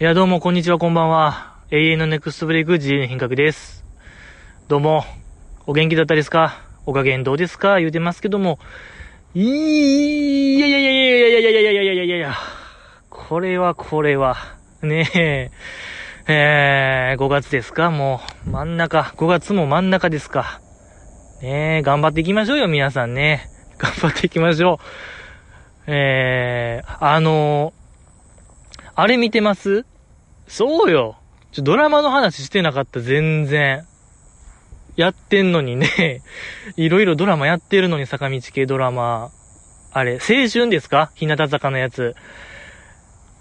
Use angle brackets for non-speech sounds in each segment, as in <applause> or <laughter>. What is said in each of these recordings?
いや、どうも、こんにちは、こんばんは。永遠のネクストブレイク GA の品格です。どうも、お元気だったですか？お加減どうですか？言うてますけども。いやいやいやいやいやいやいやいやいやいやいやいやいやこれはこれは。ねえ。えー、5月ですか？もう、真ん中。5月も真ん中ですか？ねえ、頑張っていきましょうよ、皆さんね。頑張っていきましょう。えー、あのー、あれ見てます？そうよ。ちょ、ドラマの話してなかった、全然。やってんのにね、<laughs> いろいろドラマやってるのに、坂道系ドラマ。あれ、青春ですか？日向坂のやつ。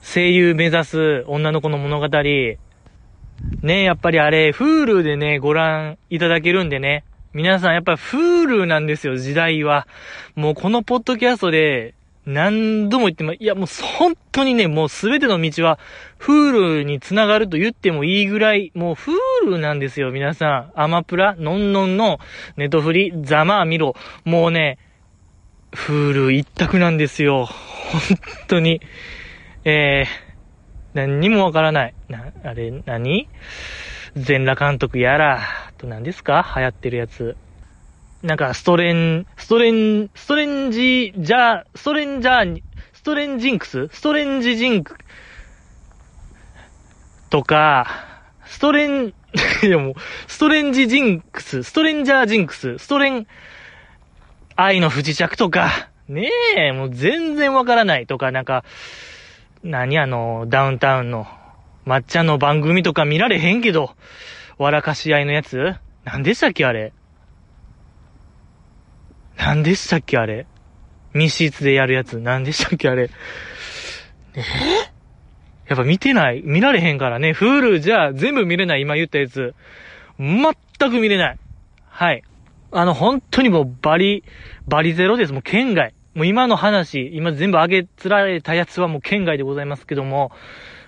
声優目指す女の子の物語。ねやっぱりあれ、Hulu でね、ご覧いただけるんでね。皆さん、やっぱり Hulu なんですよ、時代は。もうこのポッドキャストで、何度も言っても、いやもう本当にね、もうすべての道は、フールに繋がると言ってもいいぐらい、もうフールなんですよ、皆さん。アマプラ、ノンノンの、ネトフリ、ザマーミロ。もうね、フール一択なんですよ。本当に。えー、何にもわからない。な、あれ、何？全裸監督やら、と何ですか？流行ってるやつ。なんか、ストレン、ストレン、ストレンジ、じゃ、ストレンジャー、ストレンジンクス？ストレンジジンク、とか、ストレン、<laughs> いやもう、ストレンジジンクス、ストレンジャージンクス、ストレン、愛の不時着とか、ねえ、もう全然わからないとか、なんか、何あの、ダウンタウンの、抹茶の番組とか見られへんけど、笑かし合いのやつ？何でしたっけあれ？何でしたっけあれ？密室でやるやつ。何でしたっけあれ？えー、やっぱ見てない見られへんからね。フールじゃ全部見れない。今言ったやつ。全く見れない。はい。あの、本当にもうバリ、バリゼロです。もう県外。もう今の話、今全部上げつられたやつはもう県外でございますけども、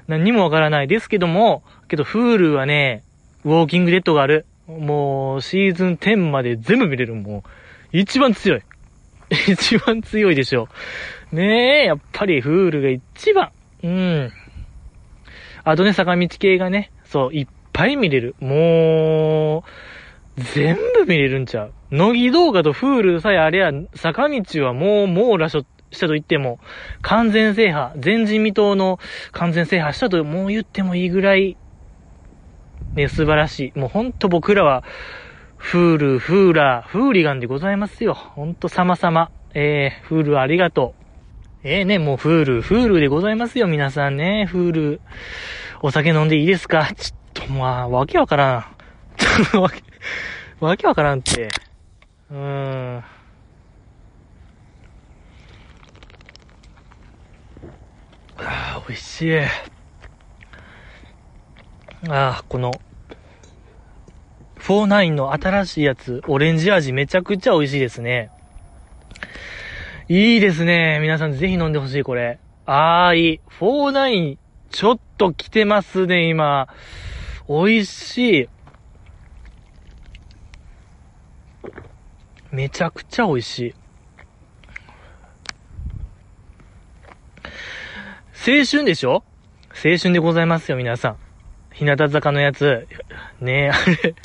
何にもわからないですけども、けど、フールはね、ウォーキングデッドがある。もう、シーズン10まで全部見れる。もう、一番強い。<laughs> 一番強いでしょう。ねえ、やっぱりフールが一番。うん。あとね、坂道系がね、そう、いっぱい見れる。もう、全部見れるんちゃう。乃木動画とフールさえあれや、坂道はもう網羅ししたと言っても、完全制覇、前人未到の完全制覇したともう言ってもいいぐらい、ね、素晴らしい。もうほんと僕らは、フール、フーラー、フーリガンでございますよ。ほんと様々。えー、フールありがとう。えーね、もうフール、フールでございますよ、皆さんね。フール。お酒飲んでいいですか？ちょっと、まあ、わけわからん。ちょっとわけ、わけわからんって。うーん。ああ、美味しい。ああ、この、49の新しいやつ、オレンジ味めちゃくちゃ美味しいですね。いいですね。皆さんぜひ飲んでほしい、これ。あー、いい。49、ちょっと来てますね、今。美味しい。めちゃくちゃ美味しい。青春でしょ？青春でございますよ、皆さん。日向坂のやつ。ねえ、あれ。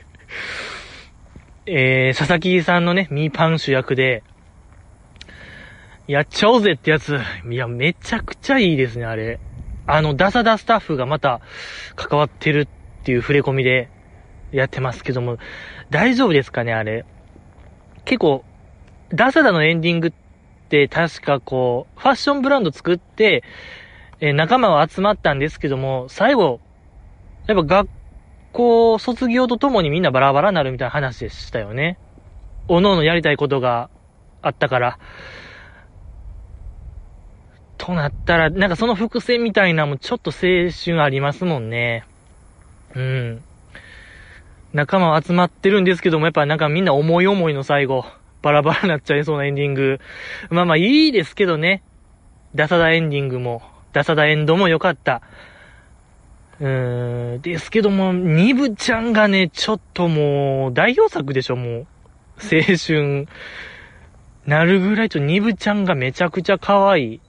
えー、佐々木さんのね、ミーパン主役で、やっちゃおうぜってやつ。いや、めちゃくちゃいいですね、あれ。あの、ダサダスタッフがまた関わってるっていう触れ込みでやってますけども、大丈夫ですかね、あれ。結構、ダサダのエンディングって確かこう、ファッションブランド作って、えー仲間は集まったんですけども、最後、やっぱ学校卒業とともにみんなバラバラになるみたいな話でしたよね。おのおのやりたいことがあったから。となったら、なんかその伏線みたいなもちょっと青春ありますもんね。うん。仲間は集まってるんですけども、やっぱなんかみんな思い思いの最後、バラバラになっちゃいそうなエンディング。まあまあいいですけどね。ダサダエンディングも、ダサダエンドも良かった。うーん、ですけども、ニブちゃんがね、ちょっともう、代表作でしょ、もう。青春、なるぐらいとニブちゃんがめちゃくちゃ可愛い。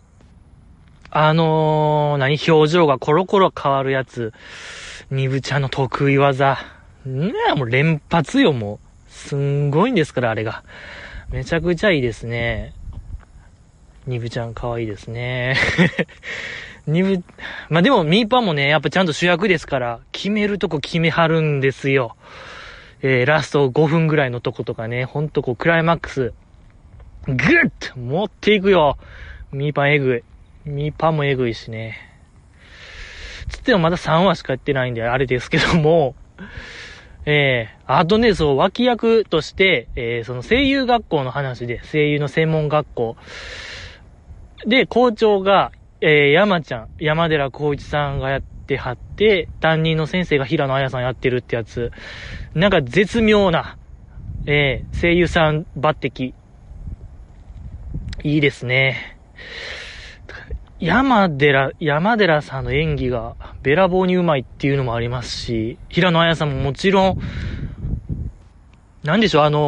あのー、何、表情がコロコロ変わるやつ。ニブちゃんの得意技。ねえ、もう連発よ、もう。すんごいんですから、あれが。めちゃくちゃいいですね。ニブちゃん可愛いですね。ニブ、まあ、でもミーパンもね、やっぱちゃんと主役ですから、決めるとこ決めはるんですよ。えー、ラスト5分ぐらいのとことかね、ほんとこう、クライマックス、ぐっと持っていくよ。ミーパンえぐい。ミーパンもえぐいしね。つってもまだ3話しかやってないんで、あれですけども、えー、あとね、そう、脇役として、えー、その声優学校の話で、声優の専門学校。で、校長が、えー、山ちゃん、山寺孝一さんがやってはって、担任の先生が平野綾さんやってるってやつ。なんか絶妙な、えー、声優さん抜擢。いいですね。山寺、山寺さんの演技がべらぼうにうまいっていうのもありますし、平野綾さんももちろん、なんでしょう、あの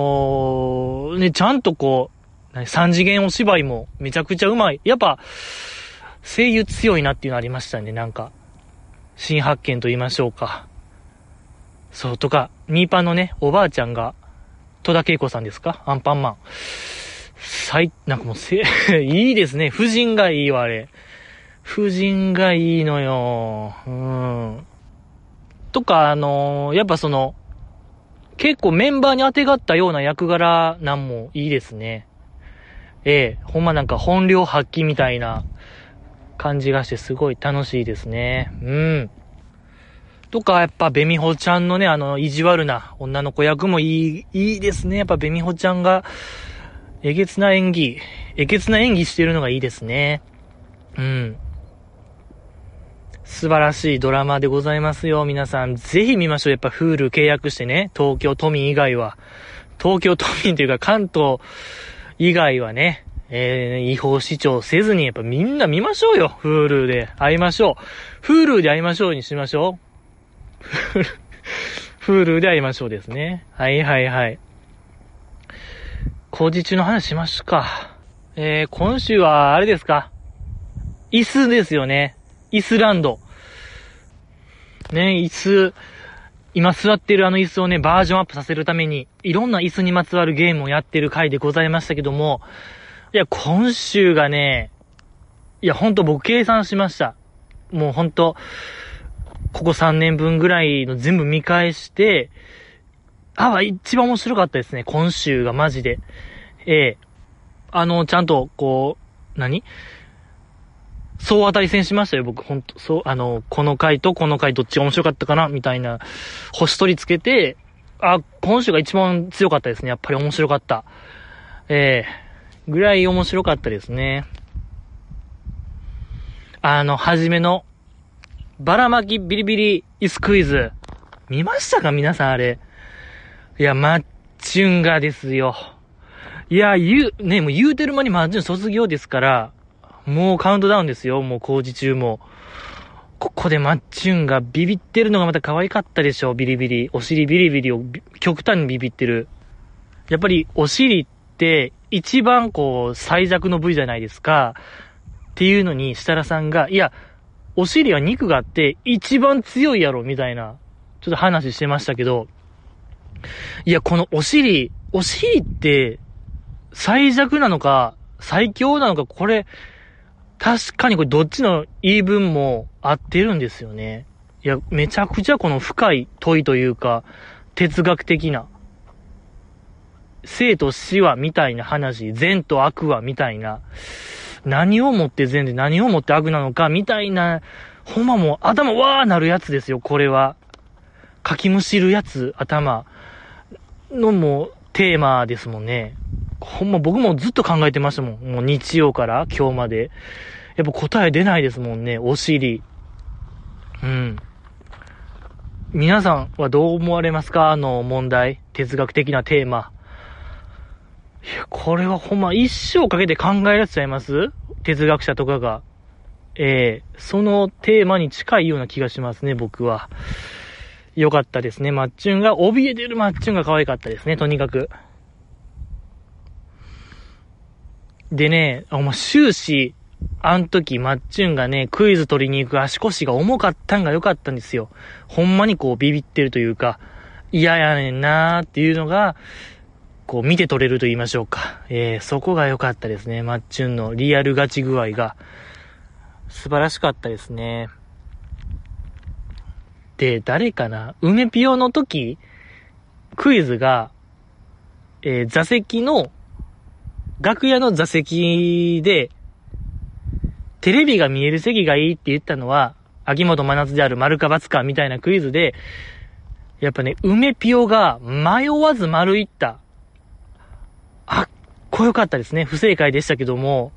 ー、ね、ちゃんとこう、三次元お芝居もめちゃくちゃうまい。やっぱ、声優強いなっていうのありましたね、なんか。新発見と言いましょうか。そう、とか、ニーパンのね、おばあちゃんが、戸田恵子さんですか？アンパンマン。最、なんかもうせ、<laughs> いいですね。夫人がいいわ、あれ。夫人がいいのよ。うん。とか、あのー、やっぱその、結構メンバーに当てがったような役柄なんもいいですね。ええ、ほんまなんか本領発揮みたいな感じがしてすごい楽しいですね。うん。とか、やっぱ、ベミホちゃんのね、あの、意地悪な女の子役もいい、いいですね。やっぱ、ベミホちゃんが、えげつな演技、えげつな演技してるのがいいですね。うん。素晴らしいドラマでございますよ。皆さん、ぜひ見ましょう。やっぱ、フール契約してね。東京都民以外は。東京都民というか、関東以外はね、えー、違法視聴せずに、やっぱみんな見ましょうよ。フールで会いましょう。フールで会いましょうにしましょう。フールで会いましょうですね。はいはいはい。工事中の話しましょうか。えー、今週は、あれですか？椅子ですよね。イスランド。ね、椅子、今座ってるあの椅子をね、バージョンアップさせるために、いろんな椅子にまつわるゲームをやってる回でございましたけども、いや、今週がね、いや、ほんと僕計算しました。もうほんと、ここ3年分ぐらいの全部見返して、あ、一番面白かったですね。今週がマジで。ええあの、ちゃんと、こう、何？総当たり戦しましたよ、僕。ほんと、そう、あの、この回とこの回どっちが面白かったかな？みたいな、星取りつけて、あ、今週が一番強かったですね。やっぱり面白かった。ええぐらい面白かったですね。あの、はじめの、ばらまきビリビリイスクイズ。見ましたか皆さんあれ？いや、マッチュンがですよ。いや、言う、ね、もう言うてる間にマッチュン卒業ですから、もうカウントダウンですよ、もう工事中も。ここでマッチュンがビビってるのがまた可愛かったでしょ、ビリビリ。お尻ビリビリを極端にビビってる。やっぱりお尻って一番こう最弱の部位じゃないですか。っていうのに設楽さんが、いや、お尻は肉があって一番強いやろ、みたいな、ちょっと話してましたけど、いや、このお尻、お尻って、最弱なのか、最強なのか、これ、確かにこれどっちの言い分も合ってるんですよね。いや、めちゃくちゃこの深い問いというか、哲学的な、生と死はみたいな話、善と悪はみたいな、何をもって善で何をもって悪なのかみたいな、ほんまもう頭わーなるやつですよ、これは。かきむしるやつ、頭。のもうテーマですもんね。ほんま僕もずっと考えてましたもん。もう日曜から今日まで。やっぱ答え出ないですもんね。お尻。うん。皆さんはどう思われますか？あの問題。哲学的なテーマ。いや、これはほんま一生かけて考えられちゃいます？哲学者とかが。ええー、そのテーマに近いような気がしますね、僕は。良かったですね。マッチュンが、怯えてるマッチュンが可愛かったですね、とにかく。でね、お前終始、あん時、マッチュンがね、クイズ取りに行く足腰が重かったんが良かったんですよ。ほんまにこうビビってるというか、嫌やねんなーっていうのが、こう見て取れると言いましょうか。えー、そこが良かったですね。マッチュンのリアルガチ具合が。素晴らしかったですね。で、誰かな？梅ピオの時、クイズが、えー、座席の、楽屋の座席で、テレビが見える席がいいって言ったのは、秋元真夏である丸か×かみたいなクイズで、やっぱね、梅ピオが迷わず丸いった。っこよかったですね。不正解でしたけども。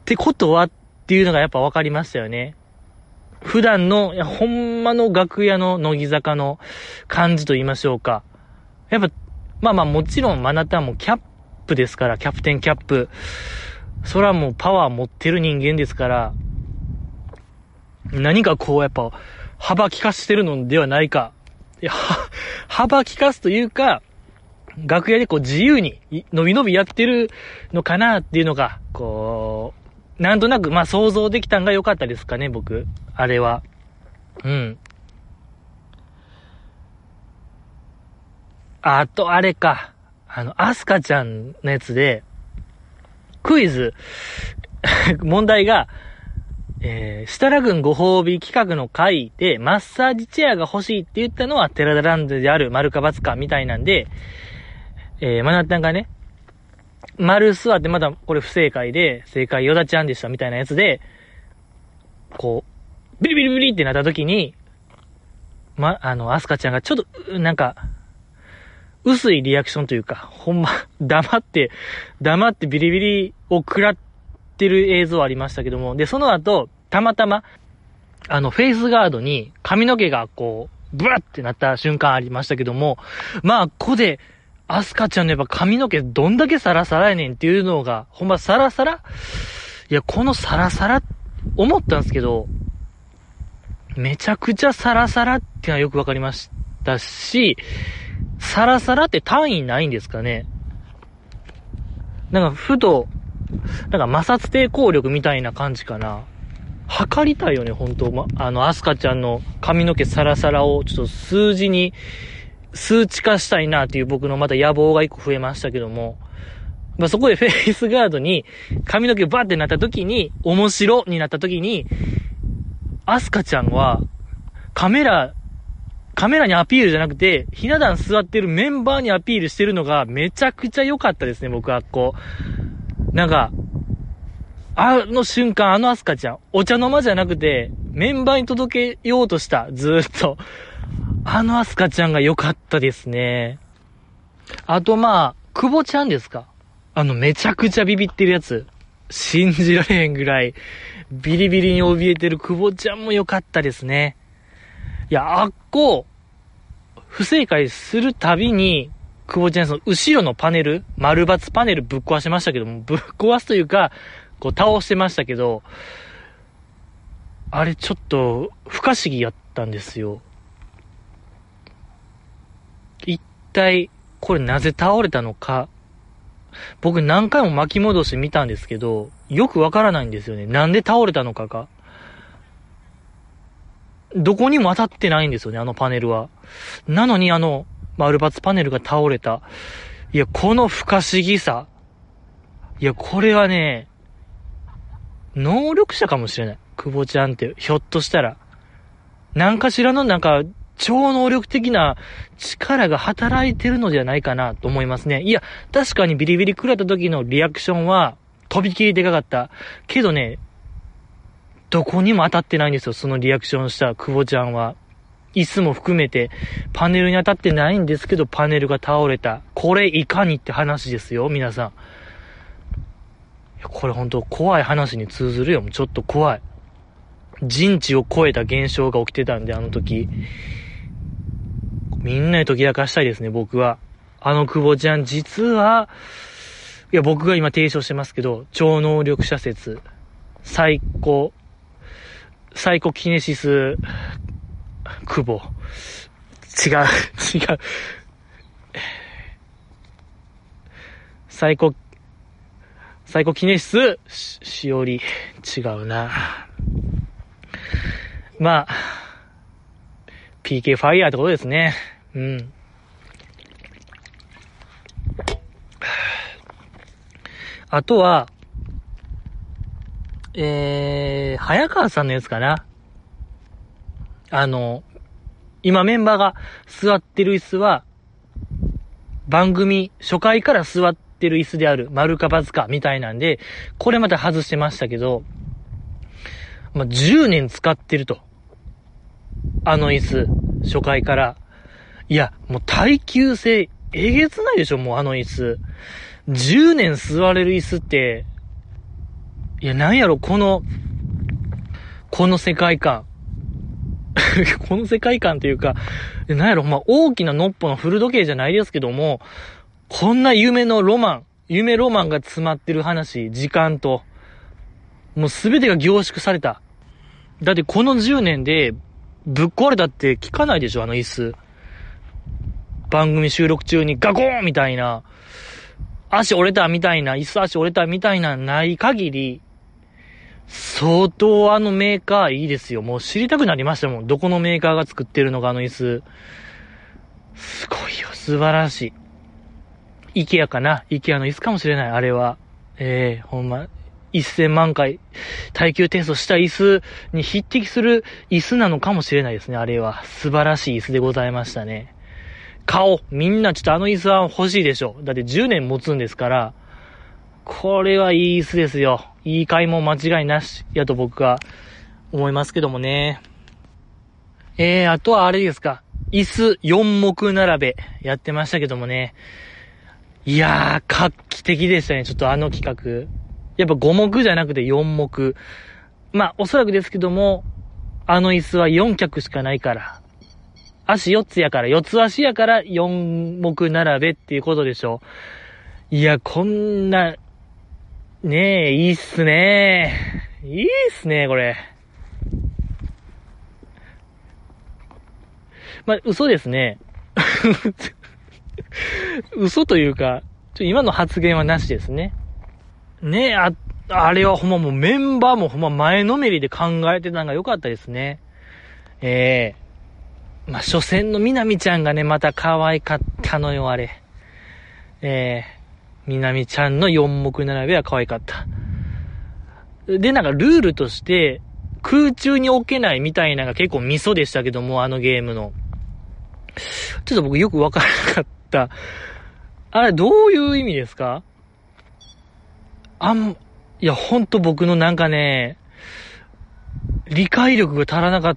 ってことはっていうのがやっぱ分かりましたよね。普段の、いや、ほんまの楽屋の乃木坂の感じと言いましょうか。やっぱ、まあまあもちろんマナタンもキャップですから、キャプテンキャップ。それはもうパワー持ってる人間ですから、何かこうやっぱ幅利かしてるのではないか。いや、幅利かすというか、楽屋でこう自由に、のびのびやってるのかなっていうのが、こう、なんとなく、まあ想像できたんが良かったですかね、僕。あれは。うん。あと、あれか。あの、アスカちゃんのやつで、クイズ、<laughs> 問題が、えー、設楽軍ご褒美企画の回で、マッサージチェアが欲しいって言ったのは、テラダランドである、丸か×かみたいなんで、えー、マナッタンがね、丸座ってまだこれ不正解で、正解ヨダちゃんでしたみたいなやつで、こう、ビリビリビリってなった時に、ま、あの、アスカちゃんがちょっと、なんか、薄いリアクションというか、ほんま、黙って、黙ってビリビリを食らってる映像ありましたけども、で、その後、たまたま、あの、フェイスガードに髪の毛がこう、ブラってなった瞬間ありましたけども、まあ、ここで、アスカちゃんのやっぱ髪の毛どんだけサラサラやねんっていうのが、ほんまサラサラ？いや、このサラサラ、思ったんですけど、めちゃくちゃサラサラってのはよくわかりましたし、サラサラって単位ないんですかね？なんか、ふと、なんか摩擦抵抗力みたいな感じかな。測りたいよね、本当ま、あの、アスカちゃんの髪の毛サラサラを、ちょっと数字に、数値化したいなっていう僕のまた野望が一個増えましたけども、まあ、そこでフェイスガードに髪の毛バーってなった時に、面白になった時に、アスカちゃんはカメラカメラにアピールじゃなくて、ひな壇座ってるメンバーにアピールしてるのがめちゃくちゃ良かったですね、僕はこう。なんか、あの瞬間、あのアスカちゃん、お茶の間じゃなくて、メンバーに届けようとした、ずーっと。あのアスカちゃんが良かったですね。あとまあ、久保ちゃんですか？あの、めちゃくちゃビビってるやつ。信じられへんぐらい、ビリビリに怯えてる久保ちゃんも良かったですね。いや、あっこ、不正解するたびに、久保ちゃんその後ろのパネル、丸抜パネルぶっ壊しましたけども、ぶっ壊すというか、こう倒してましたけど、あれちょっと不可思議やったんですよ。一体、これなぜ倒れたのか。僕何回も巻き戻して見たんですけど、よくわからないんですよね。なんで倒れたのかが。どこにも当たってないんですよね、あのパネルは。なのにあの、丸抜パネルが倒れた。いや、この不可思議さ。いや、これはね、能力者かもしれない。久保ちゃんって、ひょっとしたら。何かしらのなんか、超能力的な力が働いてるのではないかなと思いますね。いや、確かにビリビリ食らった時のリアクションは、飛び切りでかかった。けどね、どこにも当たってないんですよ、そのリアクションした久保ちゃんは。椅子も含めて、パネルに当たってないんですけど、パネルが倒れた。これいかにって話ですよ、皆さん。これ本当怖い話に通ずるよ。もうちょっと怖い。人知を超えた現象が起きてたんで、あの時。みんなに解き明かしたいですね、僕は。あの久保ちゃん、実は、いや、僕が今提唱してますけど、超能力者説、最高サイコキネシス、久保。違う、<laughs> 違う。サイコ、最高記念室、し、しおり、違うな。まあ、PK ファイヤーってことですね。うん。あとは、えー、早川さんのやつかな。あの、今メンバーが座ってる椅子は、番組初回から座ってる椅子である、丸か×かみたいなんで、これまた外してましたけど、まあ、10年使ってると。あの椅子、初回から。いや、もう耐久性、えげつないでしょ、もうあの椅子。10年座れる椅子って、いや、なんやろ、この、この世界観。<laughs> この世界観というか、なんやろ、まあ、大きなノッポの古時計じゃないですけども、こんな夢のロマン、夢ロマンが詰まってる話、時間と、もうすべてが凝縮された。だってこの10年で、ぶっ壊れたって聞かないでしょ、あの椅子。番組収録中にガコーンみたいな、足折れたみたいな、椅子足折れたみたいなない限り、相当あのメーカーいいですよ。もう知りたくなりましたもん。どこのメーカーが作ってるのか、あの椅子。すごいよ。素晴らしい。イケアかな？イケアの椅子かもしれない、あれは。ええー、ほんま。1000万回耐久テストした椅子に匹敵する椅子なのかもしれないですね、あれは。素晴らしい椅子でございましたね。顔、みんなちょっとあの椅子は欲しいでしょ。だって10年持つんですから、これはいい椅子ですよ。いい買い物間違いなし、やと僕は思いますけどもね。えー、あとはあれですか。椅子4目並べやってましたけどもね。いやー、画期的でしたね。ちょっとあの企画。やっぱ5目じゃなくて4目。まあ、おそらくですけども、あの椅子は4脚しかないから。足4つやから、4つ足やから4目並べっていうことでしょう。いや、こんな、ねえ、いいっすねいいっすね、これ。まあ、嘘ですね。<laughs> 嘘というか、ちょ今の発言はなしですね。ね、あ、あれはほんまもうメンバーもほんま前のめりで考えてたのが良かったですね。ええー、まあ、初戦のみなみちゃんがね、また可愛かったのよ、あれ。ええーみなみちゃんの4目並べは可愛かった。で、なんかルールとして、空中に置けないみたいなのが結構ミソでしたけども、あのゲームの。ちょっと僕よくわからなかった。あれ、どういう意味ですか？あん、いや、ほんと僕のなんかね、理解力が足らなかっ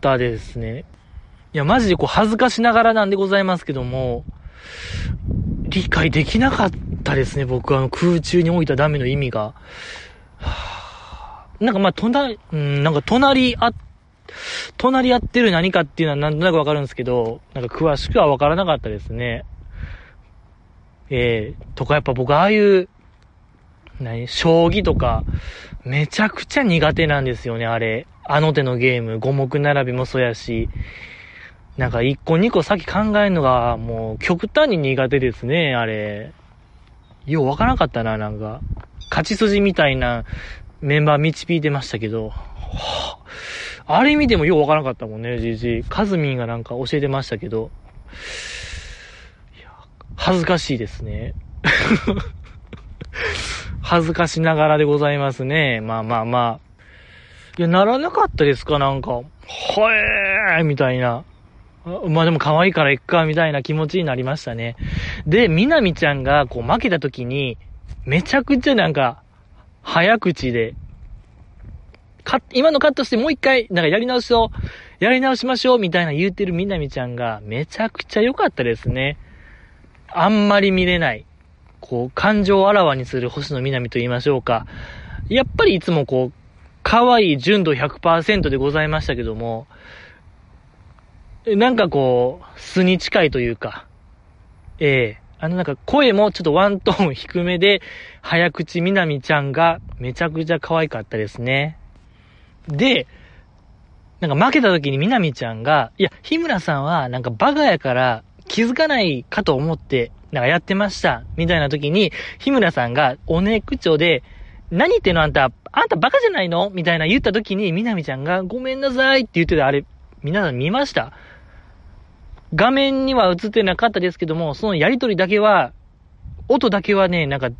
たですね。いや、マジでこう恥ずかしながらなんでございますけども、理解できなかったですね、僕はあの空中に置いたダメの意味が。はなんかまあ、隣、うん、なんか隣あ、隣やってる何かっていうのはなんとなくわかるんですけど、なんか詳しくはわからなかったですね。ええー、とかやっぱ僕ああいう、何？将棋とか、めちゃくちゃ苦手なんですよね、あれ。あの手のゲーム、五目並びもそうやし、なんか一個二個先考えるのがもう極端に苦手ですね、あれ。ようわからなかったな、なんか。勝ち筋みたいなメンバー導いてましたけど、はあ、あれ見てもようわからなかったもんね、じじカズミンがなんか教えてましたけど、いや、恥ずかしいですね。恥ずかしながらでございますね。まあまあまあ。いや、ならなかったですか？なんか、はえーみたいな。まあでも可愛いから行くか、みたいな気持ちになりましたね。で、みなみちゃんがこう負けた時に、めちゃくちゃなんか、早口で、か、今のカットしてもう一回、なんかやり直しを、やり直しましょう、みたいな言うてるみなみちゃんが、めちゃくちゃ良かったですね。あんまり見れない。こう、感情をあらわにする星野みなみと言いましょうか。やっぱりいつもこう、可愛い純度100%でございましたけども、なんかこう、素に近いというか、ええー、あのなんか声もちょっとワントーン低めで、早口みなみちゃんがめちゃくちゃ可愛かったですね。で、なんか負けた時にみなみちゃんが、いや、日村さんはなんかバカやから気づかないかと思ってなんかやってました。みたいな時に、日村さんがおね口調で、何言ってんのあんた、あんたバカじゃないの？みたいな言った時に、みなみちゃんがごめんなさいって言ってたあれ、皆さん見ました？画面には映ってなかったですけども、そのやりとりだけは、音だけはね、なんか、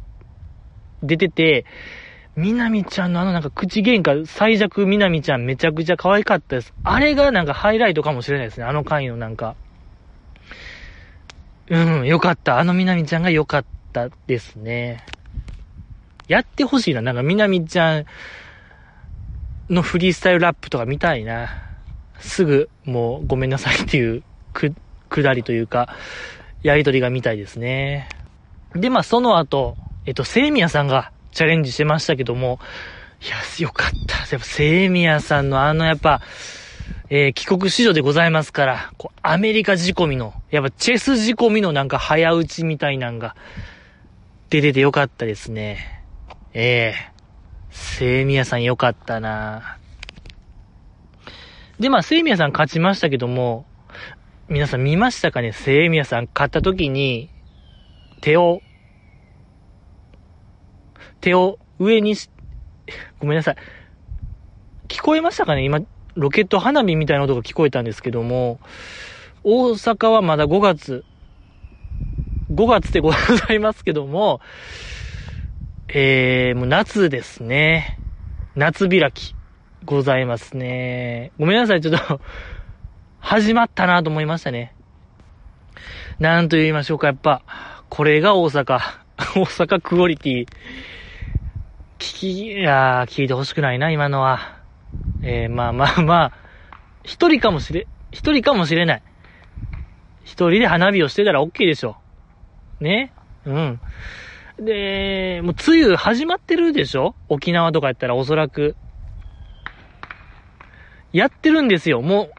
出てて、みなみちゃんのあのなんか口喧嘩、最弱みなみちゃんめちゃくちゃ可愛かったです。あれがなんかハイライトかもしれないですね。あの回のなんか。うん、よかった。あのみなみちゃんがよかったですね。やってほしいな。なんかみなみちゃんのフリースタイルラップとか見たいな。すぐもうごめんなさいっていうく、くだりというか、やりとりが見たいですね。で、まあその後、えっと、セイミヤさんがチャレンジしてましたけども、いや、よかった。やっぱ、セイミヤさんのあの、やっぱ、えー、帰国子女でございますから、こう、アメリカ仕込みの、やっぱチェス仕込みのなんか早打ちみたいなんが、出ててよかったですね。ええー、セイミヤさんよかったなで、まあ、セイミヤさん勝ちましたけども、皆さん見ましたかね？セイミヤさん勝った時に、手を手を上にし、ごめんなさい。聞こえましたかね？今、ロケット花火みたいな音が聞こえたんですけども、大阪はまだ5月、5月でございますけども、えー、もう夏ですね。夏開き、ございますね。ごめんなさい、ちょっと始まったなと思いましたね。なんと言いましょうか、やっぱ、これが大阪。<laughs> 大阪クオリティ。聞き、いや聞いてほしくないな、今のは。えー、まあまあまあ、一人かもしれ、一人かもしれない。一人で花火をしてたら OK でしょ。ね？うん。で、もう梅雨始まってるでしょ？沖縄とかやったらおそらく。やってるんですよ、もう。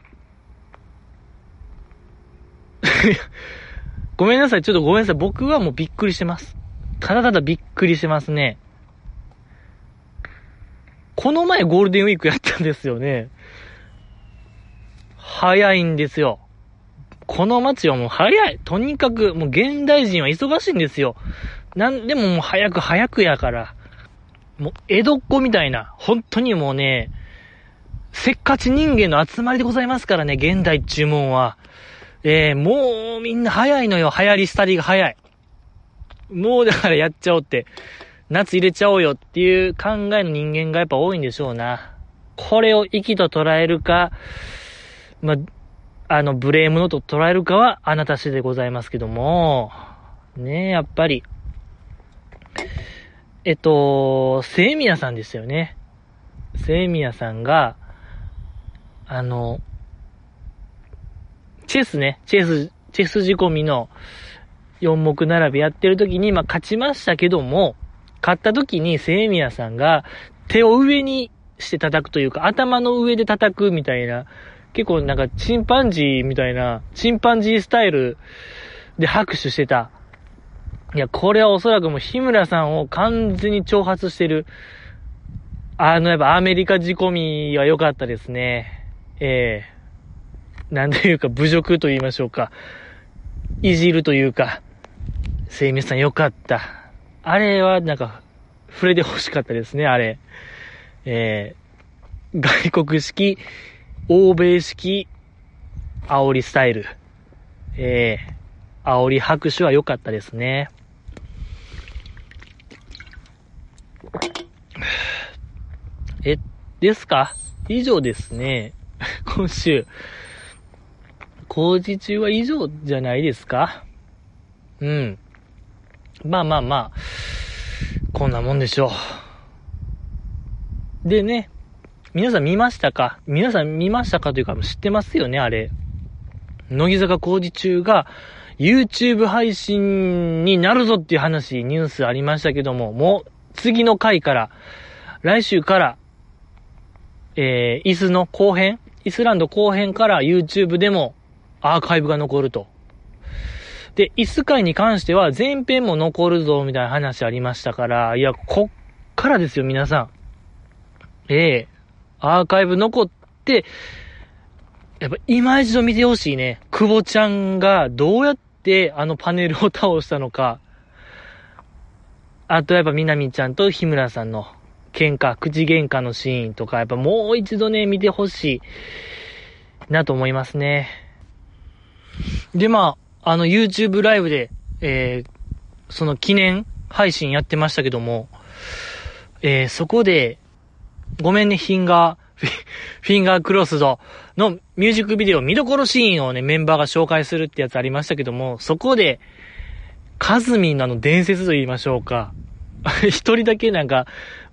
<laughs> ごめんなさい、ちょっとごめんなさい。僕はもうびっくりしてます。ただただびっくりしてますね。この前ゴールデンウィークやったんですよね。早いんですよ。この街はもう早い。とにかく、もう現代人は忙しいんですよ。なんでももう早く早くやから。もう江戸っ子みたいな、本当にもうね、せっかち人間の集まりでございますからね、現代注文は。えー、もうみんな早いのよ、流行り廃りが早い。もうだからやっちゃおうって。夏入れちゃおうよっていう考えの人間がやっぱ多いんでしょうな。これを息と捉えるか、まあ、の、無礼者と捉えるかはあなた次第でございますけども、ねえ、やっぱり、えっと、セイミヤさんですよね。セイミヤさんが、あの、チェスね、チェス、チェス仕込みの4目並びやってる時に、まあ、勝ちましたけども、買った時にセイミヤさんが手を上にして叩くというか、頭の上で叩くみたいな、結構なんかチンパンジーみたいな、チンパンジースタイルで拍手してた。いや、これはおそらくもう日村さんを完全に挑発してる。あの、やっぱアメリカ仕込みは良かったですね。ええー、なんというか侮辱と言いましょうか。いじるというか、セイミさん良かった。あれはなんか、触れて欲しかったですね、あれ。えー、外国式、欧米式、煽りスタイル。えー、煽り拍手は良かったですね。え、ですか？以上ですね。<laughs> 今週。工事中は以上じゃないですか？うん。まあまあまあ、こんなもんでしょう。でね、皆さん見ましたか？皆さん見ましたかというか知ってますよね、あれ。乃木坂工事中が YouTube 配信になるぞっていう話、ニュースありましたけども、もう次の回から、来週から、えー、椅子の後編、イスランド後編から YouTube でもアーカイブが残ると。で、椅子会に関しては前編も残るぞ、みたいな話ありましたから、いや、こっからですよ、皆さん。ええアーカイブ残って、やっぱ今一度見てほしいね。久保ちゃんがどうやってあのパネルを倒したのか、あとやっぱみなみちゃんと日村さんの喧嘩、口喧嘩のシーンとか、やっぱもう一度ね、見てほしいなと思いますね。で、まあ、あの YouTube ライブで、えー、その記念配信やってましたけども、えー、そこで、ごめんね、フィンガー、<laughs> フィンガークロスドのミュージックビデオ見どころシーンをね、メンバーが紹介するってやつありましたけども、そこで、カズミンのあの伝説と言いましょうか。<laughs> 一人だけなんか、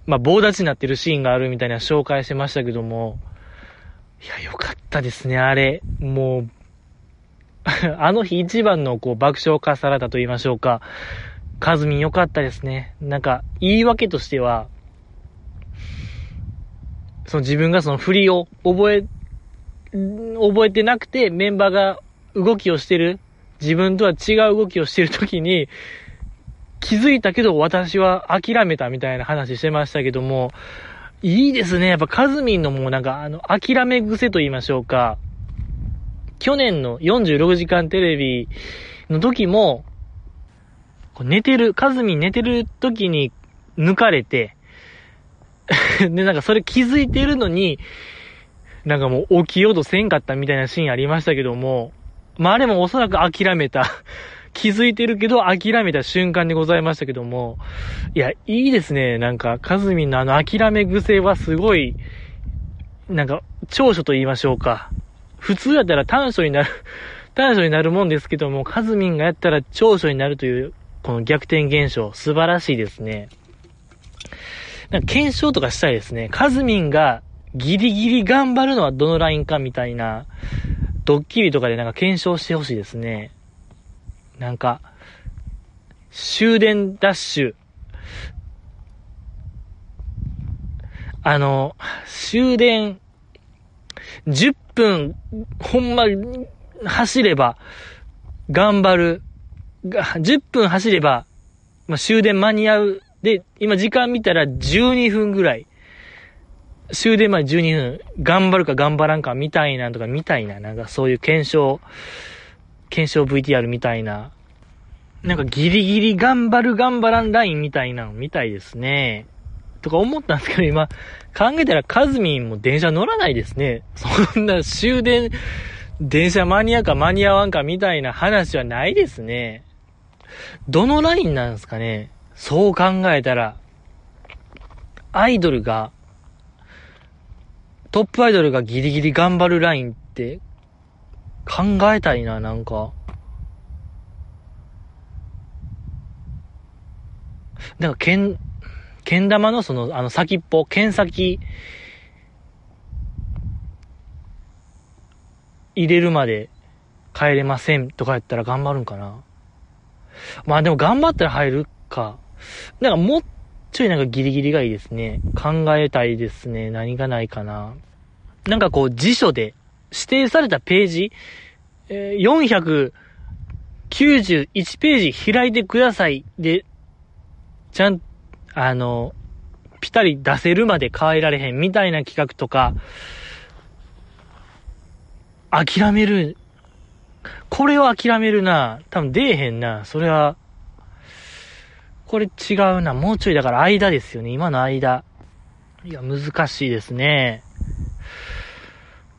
まあ、棒立ちになってるシーンがあるみたいな紹介してましたけども、いや、よかったですね、あれ。もう、<laughs> あの日一番のこう爆笑化されたと言いましょうか。カズミン良かったですね。なんか、言い訳としては、その自分がその振りを覚え、覚えてなくてメンバーが動きをしてる、自分とは違う動きをしてる時に、気づいたけど私は諦めたみたいな話してましたけども、いいですね。やっぱカズミンのもうなんかあの、諦め癖と言いましょうか。去年の46時間テレビの時も、寝てる、カズミ寝てる時に抜かれて、<laughs> で、なんかそれ気づいてるのに、なんかもう起きようとせんかったみたいなシーンありましたけども、まああれもおそらく諦めた <laughs> 気づいてるけど諦めた瞬間でございましたけども、いや、いいですね。なんか、カズミのあの諦め癖はすごい、なんか、長所と言いましょうか。普通やったら短所になる <laughs> 短所になるもんですけども、カズミンがやったら長所になるという、この逆転現象、素晴らしいですね。なんか検証とかしたいですね。カズミンがギリギリ頑張るのはどのラインかみたいな、ドッキリとかでなんか検証してほしいですね。なんか、終電ダッシュ。あの、終電、10分、ほんま、走れば、頑張る。10分走れば、まあ、終電間に合う。で、今時間見たら12分ぐらい。終電まで12分、頑張るか頑張らんかみたいなとか、みたいな、なんかそういう検証、検証 VTR みたいな、なんかギリギリ頑張る頑張らんラインみたいなのみたいですね。とか思ったんですけど、今、考えたらカズミンも電車乗らないですね。そんな終電、電車間に合うか間に合わんかみたいな話はないですね。どのラインなんですかね。そう考えたら、アイドルが、トップアイドルがギリギリ頑張るラインって考えたいな、なんか。なんか、けん、けん玉のその、あの先っぽ、剣先、入れるまで帰れませんとかやったら頑張るんかな。まあでも頑張ったら入るか。なんかもうちょいなんかギリギリがいいですね。考えたいですね。何がないかな。なんかこう辞書で指定されたページ、えー、491ページ開いてください。で、ちゃん、あの、ぴたり出せるまで変えられへんみたいな企画とか、諦める。これは諦めるな。多分出えへんな。それは、これ違うな。もうちょいだから間ですよね。今の間。いや、難しいですね。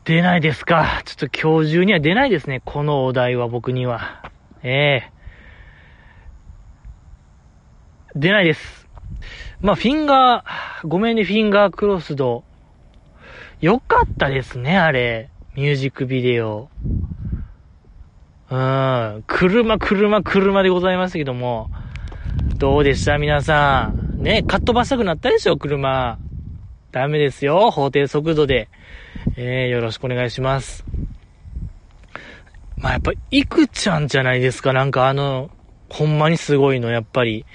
出ないですか。ちょっと今日中には出ないですね。このお題は僕には。ええ出ないです。まあ、フィンガー、ごめんね、フィンガークロスド。よかったですね、あれ。ミュージックビデオ。うん。車、車、車でございましたけども。どうでした皆さん。ね、かっ飛ばしたくなったでしょ、車。ダメですよ、法定速度で。えー、よろしくお願いします。まあ、やっぱ、いくちゃんじゃないですか、なんかあの、ほんまにすごいの、やっぱり。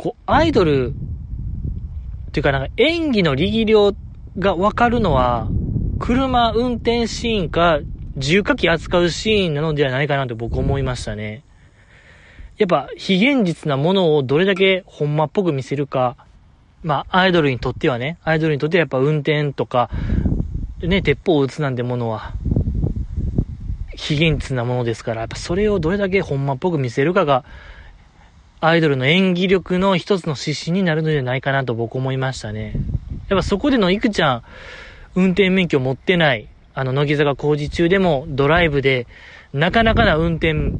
こう、アイドル、っていうかなんか演技の力量がわかるのは、車運転シーンか、重火器扱うシーンなのではないかなと僕思いましたね。やっぱ、非現実なものをどれだけほんまっぽく見せるか、まあ、アイドルにとってはね、アイドルにとってはやっぱ運転とか、ね、鉄砲を撃つなんてものは、非現実なものですから、やっぱそれをどれだけほんまっぽく見せるかが、アイドルの演技力の一つの指針になるのではないかなと僕思いましたね。やっぱそこでのいくちゃん、運転免許持ってない、あの、乃木坂工事中でもドライブで、なかなかな運転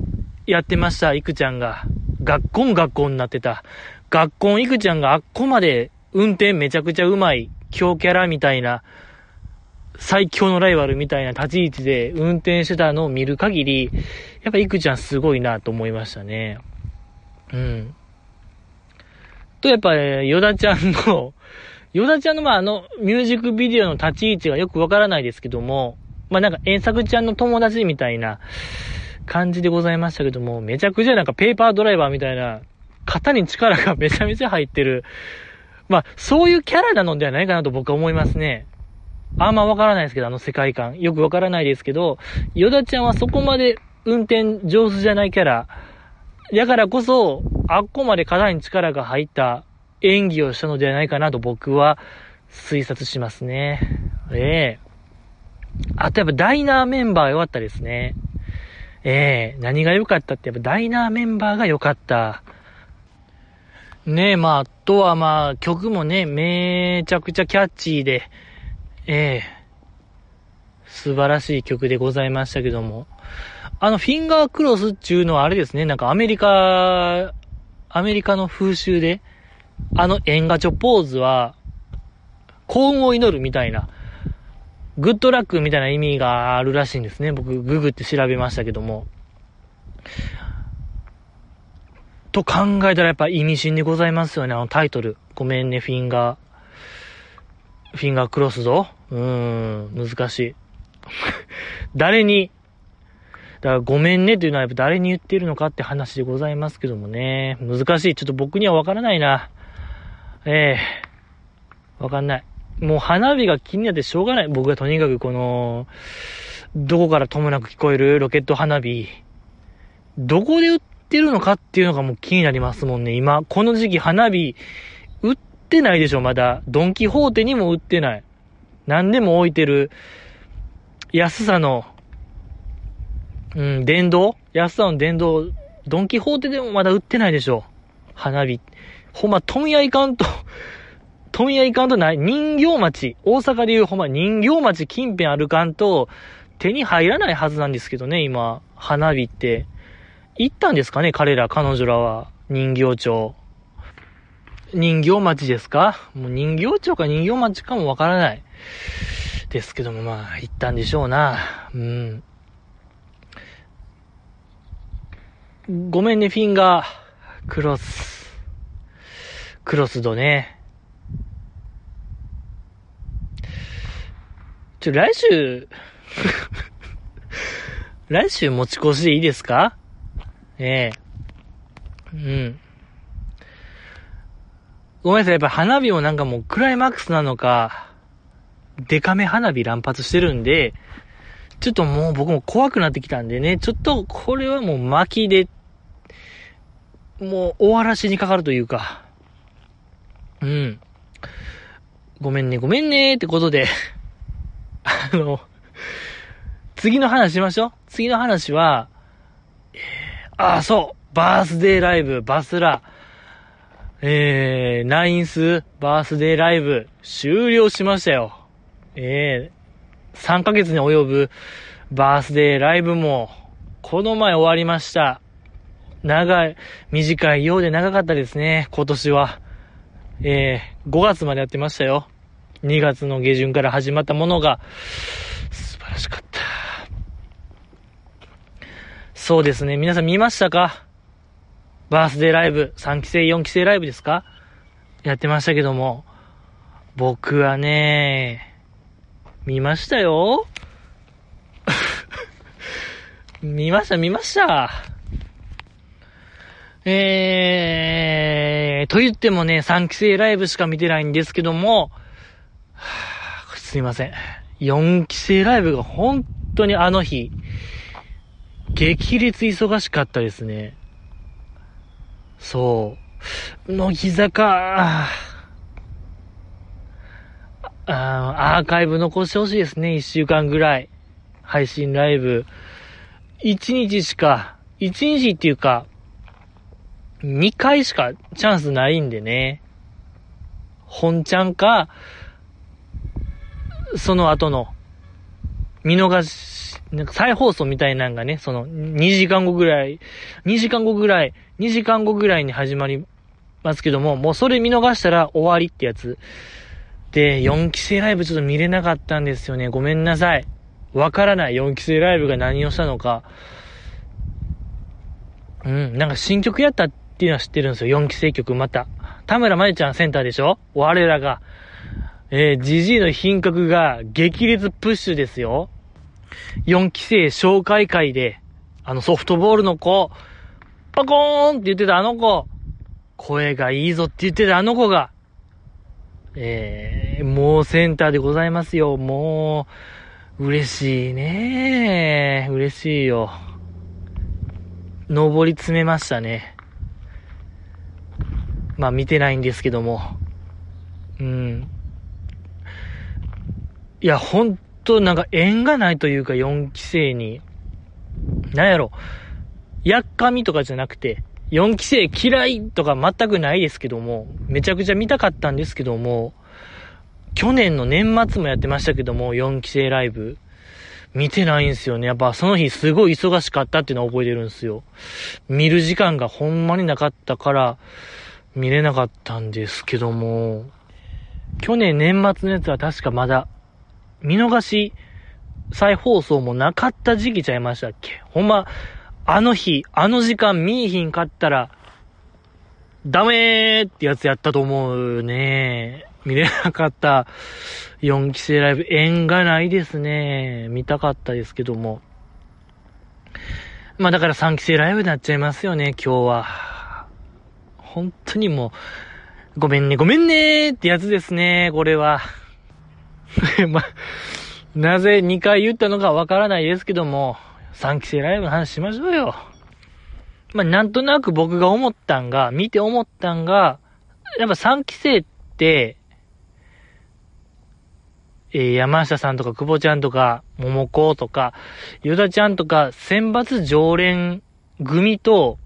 やってました、いくちゃんが。学校学校になってた。学校いくちゃんがあっこまで運転めちゃくちゃうまい、強キャラみたいな、最強のライバルみたいな立ち位置で運転してたのを見る限り、やっぱいくちゃんすごいなと思いましたね。うん。と、やっぱ、ね、ヨダちゃんの、<laughs> ヨダちゃんの、まあ、あの、ミュージックビデオの立ち位置がよくわからないですけども、まあ、なんか、遠作ちゃんの友達みたいな感じでございましたけども、めちゃくちゃなんかペーパードライバーみたいな、肩に力が <laughs> めちゃめちゃ入ってる、まあ、そういうキャラなのではないかなと僕は思いますね。あんまわからないですけど、あの世界観。よくわからないですけど、ヨダちゃんはそこまで運転上手じゃないキャラ。だからこそ、あっこまで肩に力が入った演技をしたのではないかなと僕は推察しますね。ええあとやっぱダイナーメンバー良かったですね。ええ何が良かったってやっぱダイナーメンバーが良かった。ねえ、まあ、あとはまあ、曲もね、めちゃくちゃキャッチーで、ええ素晴らしい曲でございましたけども。あの、フィンガークロスっていうのはあれですね、なんかアメリカ、アメリカの風習で、あの演歌チョポーズは、幸運を祈るみたいな、グッドラックみたいな意味があるらしいんですね。僕、ググって調べましたけども。と考えたらやっぱ意味深でございますよね、あのタイトル。ごめんね、フィンガー。フィンガークロスぞ。うーん、難しい。<laughs> 誰に、からごめんねというのはやっぱ誰に言ってるのかって話でございますけどもね。難しい。ちょっと僕にはわからないな。ええー、わかんない。もう花火が気になってしょうがない。僕がとにかくこの、どこからともなく聞こえるロケット花火。どこで売ってるのかっていうのがもう気になりますもんね。今、この時期花火、売ってないでしょ、まだ。ドンキホーテにも売ってない。何でも置いてる、安さの、うん、電動？安さの電動、ドンキホーテでもまだ売ってないでしょ。花火。ほんま、問屋いかんと問屋いかんとない、人形町、大阪でいうほんま人形町近辺歩かんと、手に入らないはずなんですけどね、今、花火って。行ったんですかね、彼ら、彼女らは。人形町。人形町ですか？もう人形町か人形町かもわからない。ですけども、まあ、行ったんでしょうな。うん。ごめんね、フィンガー。クロス。クロスドね。ちょ、来週 <laughs> 来週持ち越しでいいですか？ええうん。ごめんなさい、やっぱ花火もなんかもうクライマックスなのか、デカめ花火乱発してるんで、ちょっともう僕も怖くなってきたんでね、ちょっとこれはもう巻きで、もう終わらしにかかるというか、うん。ごめんね、ごめんねってことで <laughs> あの、次の話しましょう。次の話は、えー、ああ、そう。バースデーライブ、バスラ。えー、ナインスバースデーライブ、終了しましたよ。えー、3ヶ月に及ぶバースデーライブも、この前終わりました。長い、短いようで長かったですね、今年は。えー、5月までやってましたよ。2月の下旬から始まったものが、素晴らしかった。そうですね。皆さん見ましたか？バースデーライブ、3期生、4期生ライブですか？やってましたけども、僕はね、見ましたよ。<laughs> 見ました、見ました。えー、と言ってもね、3期生ライブしか見てないんですけども、すいません。4期生ライブが本当にあの日、激烈忙しかったですね。そう。乃木坂、あアーカイブ残してほしいですね。1週間ぐらい。配信ライブ。1日しか、1日っていうか、2回しかチャンスないんでね。本ちゃんか、その後の、見逃し、なんか再放送みたいなんがね、その2時間後ぐらい、2時間後ぐらい、2時間後ぐらいに始まりますけども、もうそれ見逃したら終わりってやつ。で、4期生ライブちょっと見れなかったんですよね。ごめんなさい。わからない4期生ライブが何をしたのか。うん、なんか新曲やったってていうのは知ってるんですよ。4期生曲また。田村まゆちゃんセンターでしょ？我らが。えー、ジジイの品格が激烈プッシュですよ。4期生紹介会で、あのソフトボールの子、パコーンって言ってたあの子、声がいいぞって言ってたあの子が、えー、もうセンターでございますよ。もう、嬉しいね嬉しいよ。登り詰めましたね。まあ見てないんですけども。うん。いや、ほんとなんか縁がないというか4期生に。なんやろ。やっかみとかじゃなくて、4期生嫌いとか全くないですけども、めちゃくちゃ見たかったんですけども、去年の年末もやってましたけども、4期生ライブ。見てないんですよね。やっぱその日すごい忙しかったっていうのは覚えてるんですよ。見る時間がほんまになかったから、見れなかったんですけども、去年年末のやつは確かまだ、見逃し再放送もなかった時期ちゃいましたっけ？ほんま、あの日、あの時間見いひんかったら、ダメーってやつやったと思うね。見れなかった4期生ライブ、縁がないですね。見たかったですけども。まあだから3期生ライブになっちゃいますよね、今日は。本当にもう、ごめんね、ごめんねーってやつですね、これは。<laughs> まなぜ2回言ったのかわからないですけども、3期生ライブの話しましょうよ。まあ、なんとなく僕が思ったんが、見て思ったんが、やっぱ3期生って、えー、山下さんとか久保ちゃんとか、桃子とか、ヨダちゃんとか、選抜常連組と、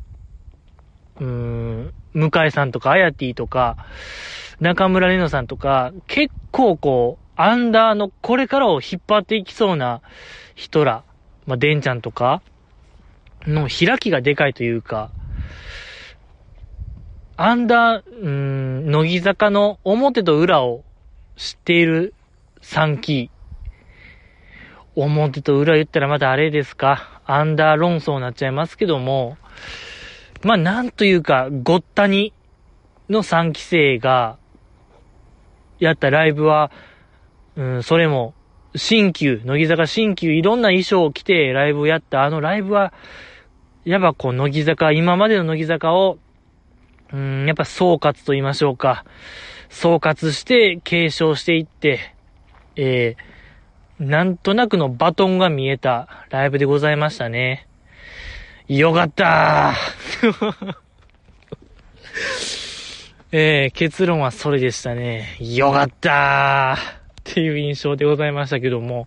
うーん、向井さんとか、あやてぃとか、中村玲乃さんとか、結構こう、アンダーのこれからを引っ張っていきそうな人らまあ、デンちゃんとか、の開きがでかいというか、アンダー、うん、乃木坂の表と裏を知っている3期。表と裏言ったらまたあれですか？アンダー論争になっちゃいますけども、まあ、なんというか、ごったにの3期生が、やったライブは、うん、それも新旧、乃木坂新旧、いろんな衣装を着てライブをやったあのライブは、やっぱこう、乃木坂、今までの乃木坂を、うん、やっぱ総括と言いましょうか。総括して継承していって、えー、なんとなくのバトンが見えたライブでございましたね。よかった。ー <laughs> えー、結論はそれでしたね。よかった。っていう印象でございましたけども、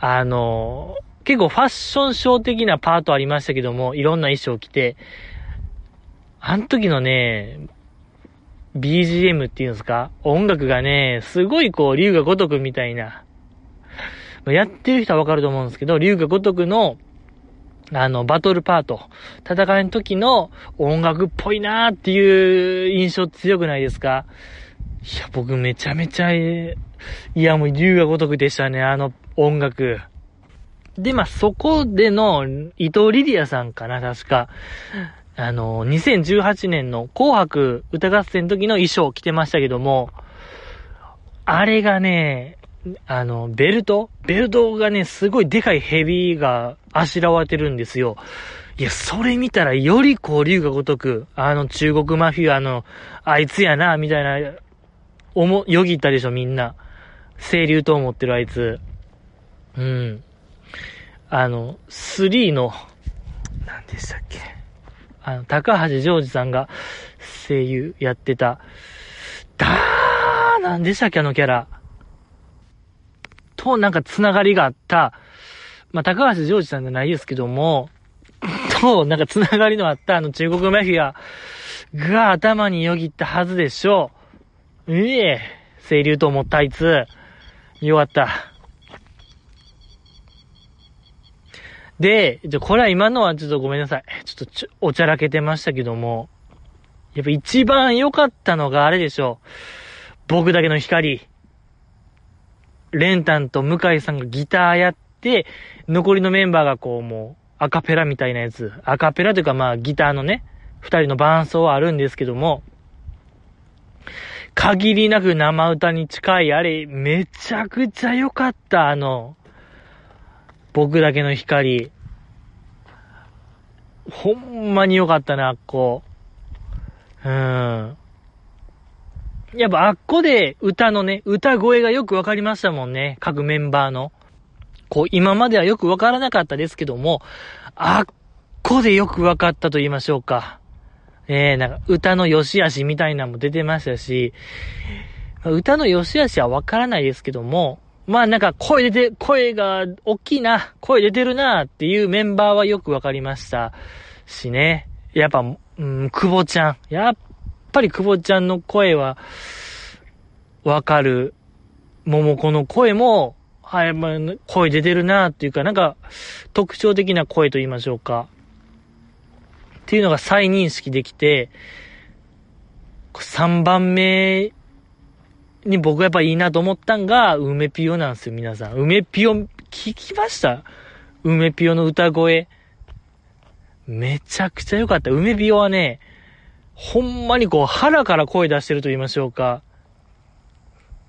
あの、結構ファッションショー的なパートありましたけども、いろんな衣装着て、あの時のね、BGM っていうんですか？音楽がね、すごいこう、竜が如くみたいな。やってる人はわかると思うんですけど、竜が如くの、あの、バトルパート、戦いの時の音楽っぽいなーっていう印象強くないですか？いや、僕めちゃめちゃ、いや、もう竜が如くでしたね、あの音楽。で、まあ、そこでの、伊藤リリアさんかな、確か。あの、2018年の紅白歌合戦の時の衣装を着てましたけども、あれがね、あの、ベルト？ベルトがね、すごいでかいヘビがあしらわれてるんですよ。いや、それ見たらよりこう、竜が如く、あの中国マフィアの、あいつやな、みたいなおも、よぎったでしょ、みんな。清流と思ってるあいつ。うん。あの、3の、何でしたっけ。あの、高橋ジョージさんが声優やってた、だー、何でしたっけ、あのキャラ。と、なんかつながりがあった、まあ、高橋ジョージさんじゃないですけども、と、なんかつながりのあったあの中国マフィアが頭によぎったはずでしょう。いえ、清流と思ったあいつ。よかった。で、じゃ、これは今のはちょっとごめんなさい。ちょっとちょおちゃらけてましたけども、やっぱ一番良かったのがあれでしょう。僕だけの光。レンタンと向井さんがギターやって、残りのメンバーがこうもう、アカペラみたいなやつ。アカペラというかまあギターのね、二人の伴奏はあるんですけども、限りなく生歌に近い、あれ、めちゃくちゃ良かった、あの、僕だけの光。ほんまに良かったな、あっこ。うん。やっぱあっこで歌のね、歌声がよくわかりましたもんね。各メンバーの。こう、今まではよくわからなかったですけども、あっこでよくわかったと言いましょうか。えー、なんか、歌の良し悪しみたいなのも出てましたし、歌の良し悪しはわからないですけども、まあなんか声出て、声が大きいな、声出てるなっていうメンバーはよくわかりましたしね。やっぱ、うん、久保ちゃん。やっぱり久保ちゃんの声は、わかる。桃子の声も、はい、まあ、声出てるなっていうか、なんか、特徴的な声と言いましょうか。っていうのが再認識できて、3番目に僕がやっぱいいなと思ったんが、梅ピオなんですよ、皆さん。梅ピオ、聞きました？梅ピオの歌声。めちゃくちゃ良かった。梅ピオはね、ほんまにこう腹から声出してると言いましょうか。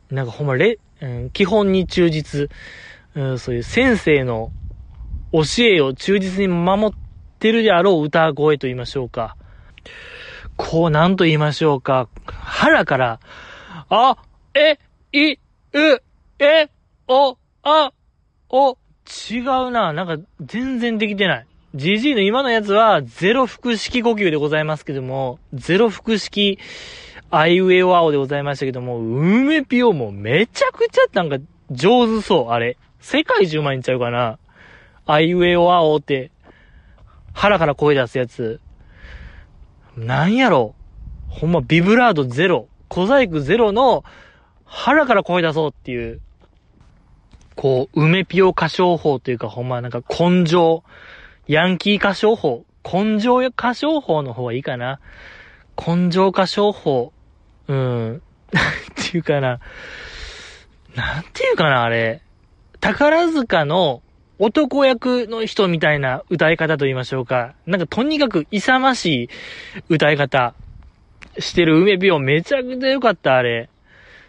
なんかほんまれ、うん、基本に忠実、うん、そういう先生の教えを忠実に守ってるであろう歌声と言いましょうか。こう、なんと言いましょうか。腹から、あ、え、い、う、え、お、あ、お、違うな。なんか、全然できてない。GG の今のやつは、ゼロ腹式呼吸でございますけども、ゼロ腹式、アイウェイワオでございましたけども、梅ピオもめちゃくちゃなんか上手そう、あれ。世界中前にちゃうかな。アイウェイワオって、腹から声出すやつ。なんやろ。ほんまビブラードゼロ、小細工ゼロの腹から声出そうっていう、こう、梅ピオ歌唱法というかほんまなんか根性、ヤンキー歌唱法、根性歌唱法の方がいいかな。根性歌唱法。うん。っていうかな。なんていうかな、あれ。宝塚の男役の人みたいな歌い方と言いましょうか。なんかとにかく勇ましい歌い方してる梅ピオめちゃくちゃ良かった、あれ。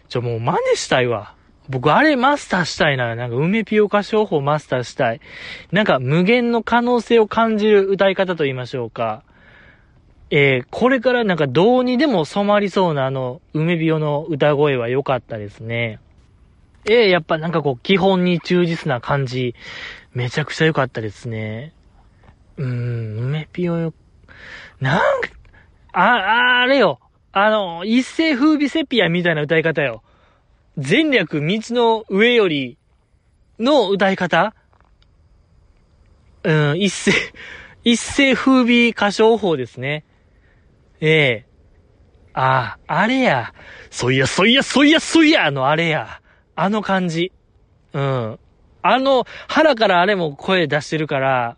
ちょ、もう真似したいわ。僕、あれマスターしたいな。なんか、梅ピオ歌唱法マスターしたい。なんか、無限の可能性を感じる歌い方と言いましょうか。えー、これからなんかどうにでも染まりそうなあの、梅ビオの歌声は良かったですね。えー、やっぱなんかこう、基本に忠実な感じ、めちゃくちゃ良かったですね。うーん、梅ピオよ、なんか、あ、あれよ。あの、一世風靡セピアみたいな歌い方よ。前略道の上よりの歌い方？うん、一世、<laughs> 一世風靡歌唱法ですね。ええああ、あれや。そいや、そいや、そいや、そいやのあれや。あの感じ。うん。あの、腹からあれも声出してるから、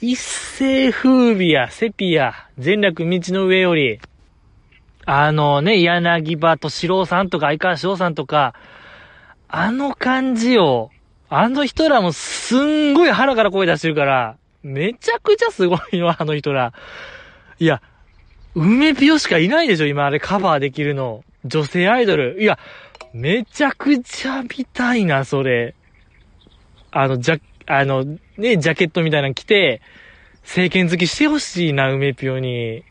一世風靡や、セピや、全略道の上より、あのね、柳葉敏郎さんとか相川翔さんとか、あの感じを、あの人らもすんごい腹から声出してるから、めちゃくちゃすごいよ、あの人ら。いや、梅ピオしかいないでしょ、今あれカバーできるの。女性アイドル。いや、めちゃくちゃ見たいな、それ。あの、じゃ、あの、ね、ジャケットみたいなの着て、政権好きしてほしいな、梅ピオに。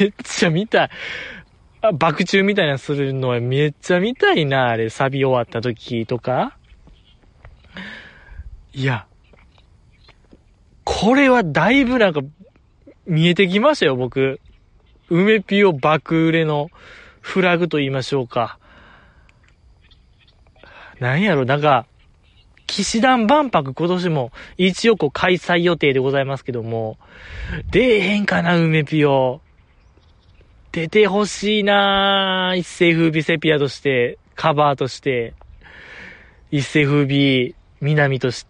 めっちゃ見たい。あ、爆中みたいなするのはめっちゃ見たいな、あれ、サビ終わった時とか。いや、これはだいぶなんか見えてきましたよ、僕。梅ピオ爆売れのフラグと言いましょうか。なんやろ、なんか、騎士団万博今年も一応こう開催予定でございますけども、出えへんかな、梅ピオ。出てほしいな一世風靡セピアとして、カバーとして、一世風靡南として、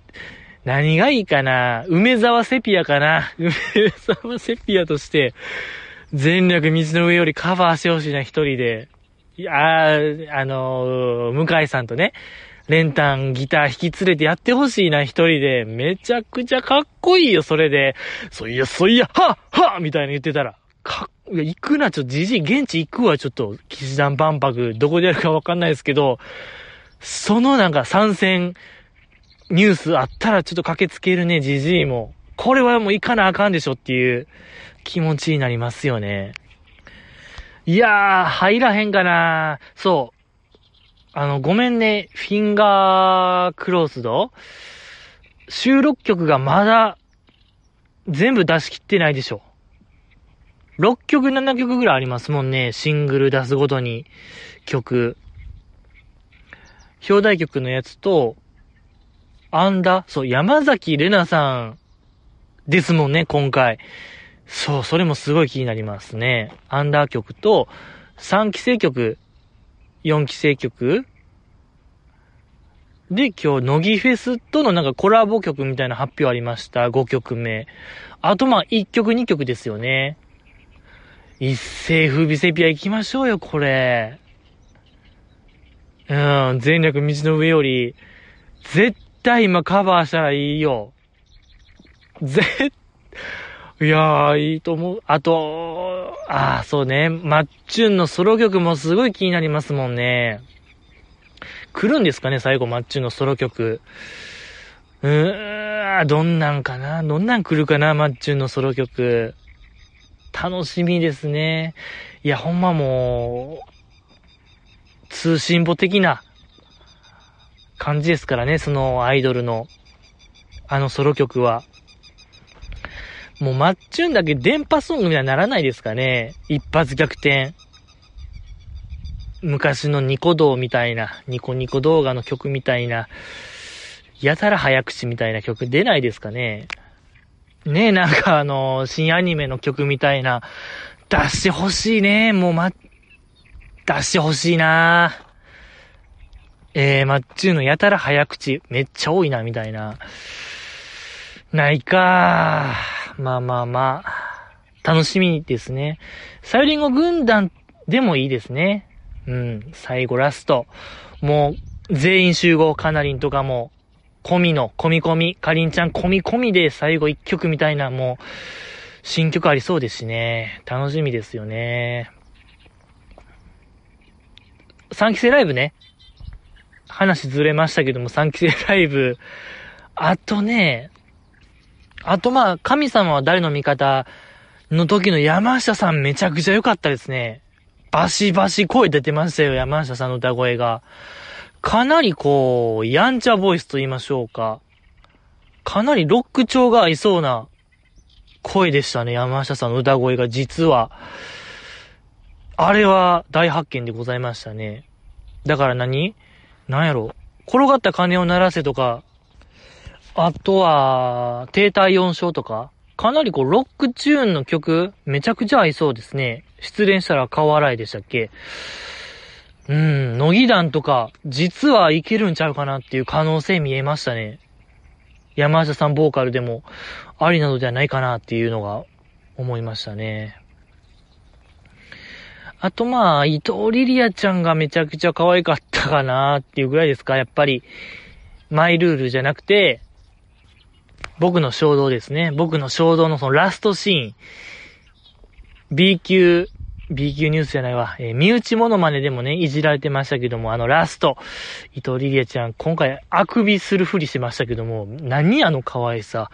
何がいいかな？梅沢セピアかな？<laughs> 梅沢セピアとして、全力道の上よりカバーしてほしいな、一人で。いや、あのー、向井さんとね、練炭、ギター引き連れてやってほしいな、一人で。めちゃくちゃかっこいいよ、それで。そいや、そいや、ははみたいな言ってたら。か、いや、行くな、ちょっとじじい、現地行くわ、ちょっと、騎士団万博、どこでやるかわかんないですけど、そのなんか参戦、ニュースあったらちょっと駆けつけるね、じじいも。これはもう行かなあかんでしょっていう気持ちになりますよね。いやー、入らへんかなそう。あの、ごめんね、フィンガークロースド収録曲がまだ全部出し切ってないでしょ。6曲、7曲ぐらいありますもんね。シングル出すごとに曲。表題曲のやつと、アンダ、そう、山崎玲奈さんですもんね、今回。そう、それもすごい気になりますね。アンダー曲と、3期生曲、4期生曲で、今日、乃木フェスとのなんかコラボ曲みたいな発表ありました。5曲目。あと、まあ、1曲、2曲ですよね。一世風靡セピア行きましょうよ、これ。うん、全力道の上より、絶対今カバーしたらいいよ。ぜいやー、いいと思う。あと、ああ、そうね。マッチュンのソロ曲もすごい気になりますもんね。来るんですかね、最後、マッチュンのソロ曲。うーん、どんなんかな？どんなん来るかな、マッチュンのソロ曲。楽しみですね。いや、ほんまもう、通信簿的な感じですからね、そのアイドルの、あのソロ曲は。もうマッチュンだけ電波ソングにはならないですかね。一発逆転。昔のニコ動みたいな、ニコニコ動画の曲みたいな、やたら早口みたいな曲出ないですかね。ねえ、なんかあの、新アニメの曲みたいな、出してほしいね。もうま、出してほしいなえー、まっちゅうのやたら早口、めっちゃ多いな、みたいな。ないかまあまあまあ。楽しみですね。サヨリンゴ軍団でもいいですね。うん。最後ラスト。もう、全員集合、カナリンとかも、込みの、込み込み、かりんちゃん込み込みで最後一曲みたいな、もう、新曲ありそうですしね。楽しみですよね。3期生ライブね。話ずれましたけども、3期生ライブ。あとね、あとまあ、神様は誰の味方の時の山下さんめちゃくちゃ良かったですね。バシバシ声出てましたよ、山下さんの歌声が。かなりこう、やんちゃボイスと言いましょうか。かなりロック調が合いそうな声でしたね、山下さんの歌声が実は。あれは大発見でございましたね。だから何？なんやろ？転がった鐘を鳴らせとか、あとは、低体音章とか、かなりこう、ロックチューンの曲、めちゃくちゃ合いそうですね。失恋したら顔洗いでしたっけ？うん、乃木団とか、実はいけるんちゃうかなっていう可能性見えましたね。山下さんボーカルでも、ありなのではないかなっていうのが、思いましたね。あとまあ、伊藤リリアちゃんがめちゃくちゃ可愛かったかなっていうぐらいですか、やっぱり。マイルールじゃなくて、僕の衝動ですね。僕の衝動のそのラストシーン。B 級、B 級ニュースじゃないわ。えー、身内モノマネでもね、いじられてましたけども、あのラスト。伊藤リリアちゃん、今回あくびするふりしましたけども、何あの可愛さ。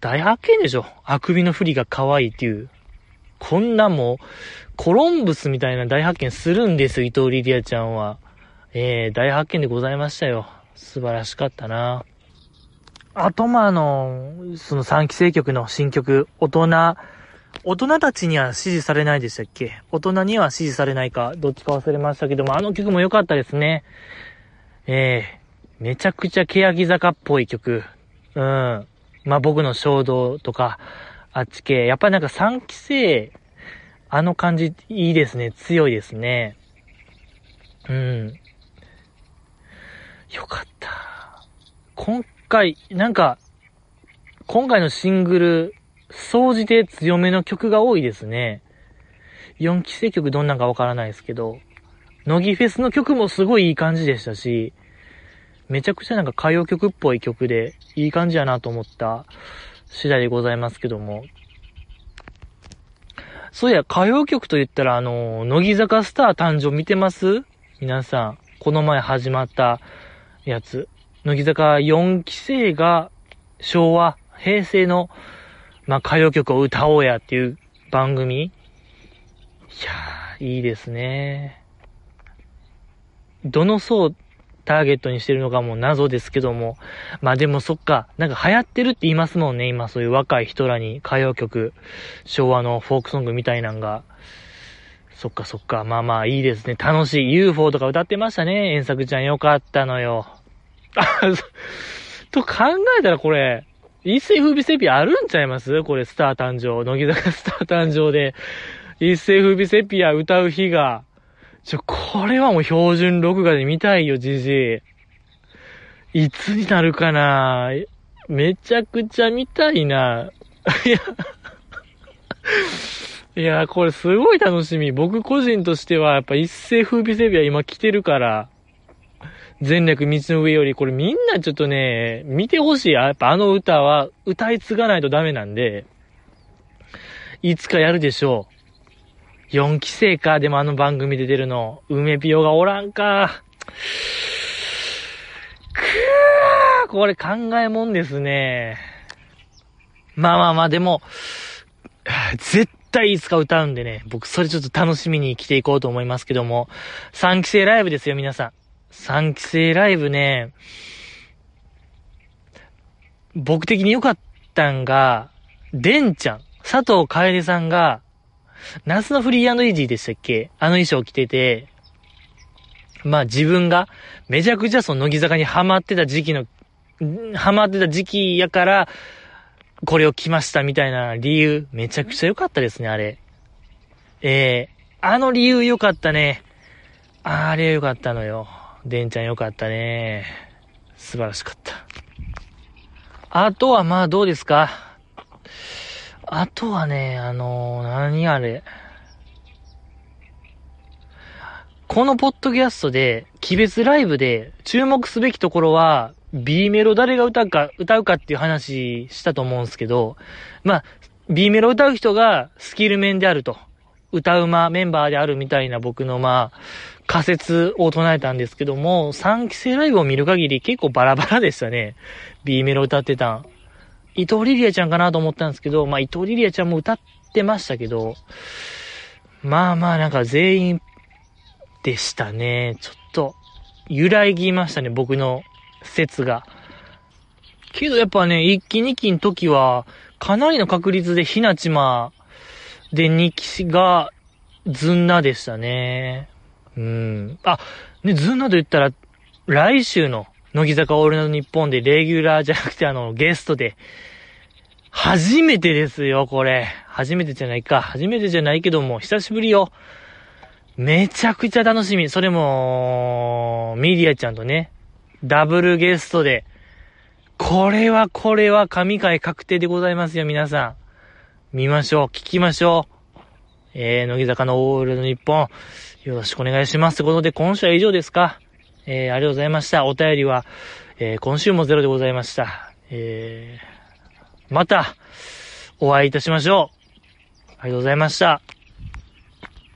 大発見でしょ。あくびのふりが可愛いっていう。こんなもう、コロンブスみたいな大発見するんです伊藤リリアちゃんは。えー、大発見でございましたよ。素晴らしかったな。あと、ま、あの、その3期生曲の新曲、大人、大人たちには支持されないでしたっけ？大人には支持されないか、どっちか忘れましたけども、あの曲も良かったですね。ええめちゃくちゃ欅坂っぽい曲。うん。まあ、僕の衝動とか、あっち系。やっぱりなんか3期生、あの感じいいですね。強いですね。うん。よかった。今回、なんか、今回のシングル、総じて強めの曲が多いですね。4期生曲どんなんかわからないですけど、乃木フェスの曲もすごいいい感じでしたし、めちゃくちゃなんか歌謡曲っぽい曲で、いい感じやなと思った次第でございますけども。そういや、歌謡曲と言ったら、あの、乃木坂スター誕生見てます？皆さん、この前始まったやつ。乃木坂4期生が昭和、平成の、まあ、歌謡曲を歌おうやっていう番組。いやー、いいですね。どの層ターゲットにしてるのかも謎ですけども。まあでもそっか、なんか流行ってるって言いますもんね、今そういう若い人らに歌謡曲、昭和のフォークソングみたいなんが。そっかそっか、まあまあいいですね。楽しい。UFO とか歌ってましたね。遠作ちゃんよかったのよ。あ、と考えたらこれ、一世風靡セピアあるんちゃいます？これスター誕生。乃木坂スター誕生で、一世風靡セピア歌う日が、ちょ、これはもう標準録画で見たいよ、じじい。いつになるかな？めちゃくちゃ見たいな。いや、いや、これすごい楽しみ。僕個人としては、やっぱ一世風靡セビア今来てるから、全略道の上より、これみんなちょっとね、見てほしい。やっぱあの歌は歌い継がないとダメなんで、いつかやるでしょう。4期生か、でもあの番組で出るの。梅ピオがおらんか。くーこれ考えもんですね。まあまあまあ、でも、絶対いつか歌うんでね、僕それちょっと楽しみに来ていこうと思いますけども、3期生ライブですよ、皆さん。3期生ライブね、僕的に良かったんが、デンちゃん、佐藤楓さんが、夏のフリーイージーでしたっけ？あの衣装着てて、まあ自分がめちゃくちゃその乃木坂にハマってた時期の、ハマってた時期やから、これを着ましたみたいな理由、めちゃくちゃ良かったですね、あれ。ええー、あの理由良かったね。あれ良かったのよ。デンちゃん良かったね。素晴らしかった。あとはまあどうですか？あとはね、あのー、何あれ？このポッドキャストで、鬼別ライブで注目すべきところは、B メロ誰が歌うか、歌うかっていう話したと思うんですけど、まあ、B メロ歌う人がスキル面であると。歌うまメンバーであるみたいな僕のまあ、仮説を唱えたんですけども、3期生ライブを見る限り結構バラバラでしたね。B メロ歌ってたん。伊藤リリアちゃんかなと思ったんですけど、まあ伊藤リリアちゃんも歌ってましたけど、まあまあなんか全員でしたね。ちょっと、揺らぎましたね、僕の説が。けどやっぱね、1期2期の時は、かなりの確率でひなちまで2期がずんなでしたね。うん。あ、ね、ずんなと言ったら、来週の乃木坂オールナイト日本でレギュラーじゃなくてあの、ゲストで、初めてですよ、これ。初めてじゃないか。初めてじゃないけども、久しぶりよ。めちゃくちゃ楽しみ。それも、ミディアちゃんとね、ダブルゲストで、これはこれは神回確定でございますよ、皆さん。見ましょう、聞きましょう。えー、乃木坂のオールの日本、よろしくお願いします。ということで、今週は以上ですかえー、ありがとうございました。お便りは、えー、今週もゼロでございました。えー、また、お会いいたしましょう。ありがとうございました。